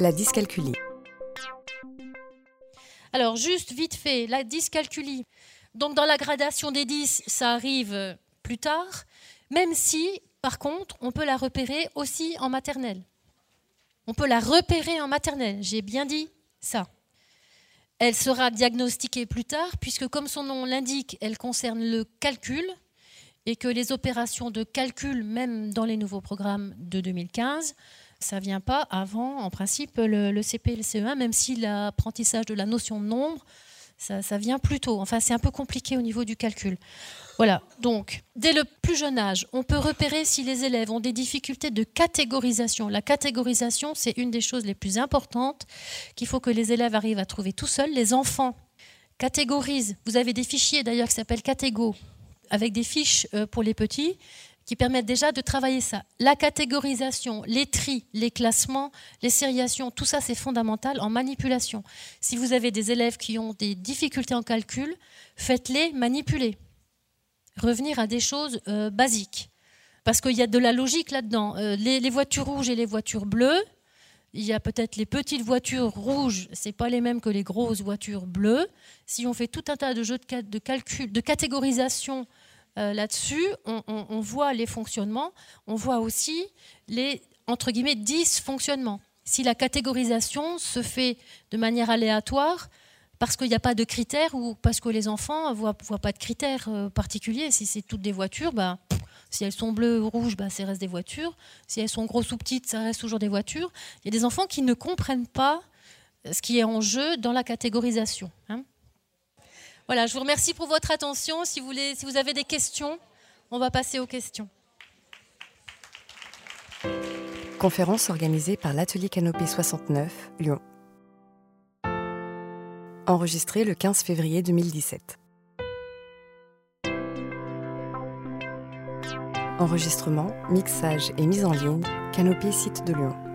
La dyscalculie. Alors, juste vite fait, la dyscalculie. Donc, dans la gradation des 10, ça arrive plus tard, même si, par contre, on peut la repérer aussi en maternelle. On peut la repérer en maternelle, j'ai bien dit ça. Elle sera diagnostiquée plus tard, puisque comme son nom l'indique, elle concerne le calcul, et que les opérations de calcul, même dans les nouveaux programmes de 2015, ça ne vient pas avant, en principe, le, CP et le CE1, même si l'apprentissage de la notion de nombre, ça, vient plus tôt. Enfin, c'est un peu compliqué au niveau du calcul. Voilà, donc, dès le plus jeune âge, on peut repérer si les élèves ont des difficultés de catégorisation. La catégorisation, c'est une des choses les plus importantes qu'il faut que les élèves arrivent à trouver tout seuls. Les enfants catégorisent. Vous avez des fichiers d'ailleurs qui s'appellent Catégo, avec des fiches euh, pour les petits qui permettent déjà de travailler ça. La catégorisation, les tris, les classements, les sériations, tout ça c'est fondamental en manipulation. Si vous avez des élèves qui ont des difficultés en calcul, faites-les manipuler. Revenir à des choses euh, basiques. Parce qu'il y a de la logique là-dedans. Euh, les, voitures rouges et les voitures bleues, il y a peut-être les petites voitures rouges, c'est pas les mêmes que les grosses voitures bleues. Si on fait tout un tas de jeux de calcul, de catégorisation euh, là-dessus, on, voit les fonctionnements, on voit aussi les, entre guillemets, dysfonctionnements. Si la catégorisation se fait de manière aléatoire, parce qu'il n'y a pas de critères ou parce que les enfants ne voient, pas de critères euh, particuliers, si c'est toutes des voitures, bah, si elles sont bleues ou rouges, bah, ça reste des voitures. Si elles sont grosses ou petites, ça reste toujours des voitures. Il y a des enfants qui ne comprennent pas ce qui est en jeu dans la catégorisation. Hein. Voilà, je vous remercie pour votre attention. Si vous, avez des questions, on va passer aux questions. Conférence organisée par l'Atelier Canopée 69, Lyon. Enregistrée le 15 février 2017. Enregistrement, mixage et mise en ligne, Canopée Site de Lyon.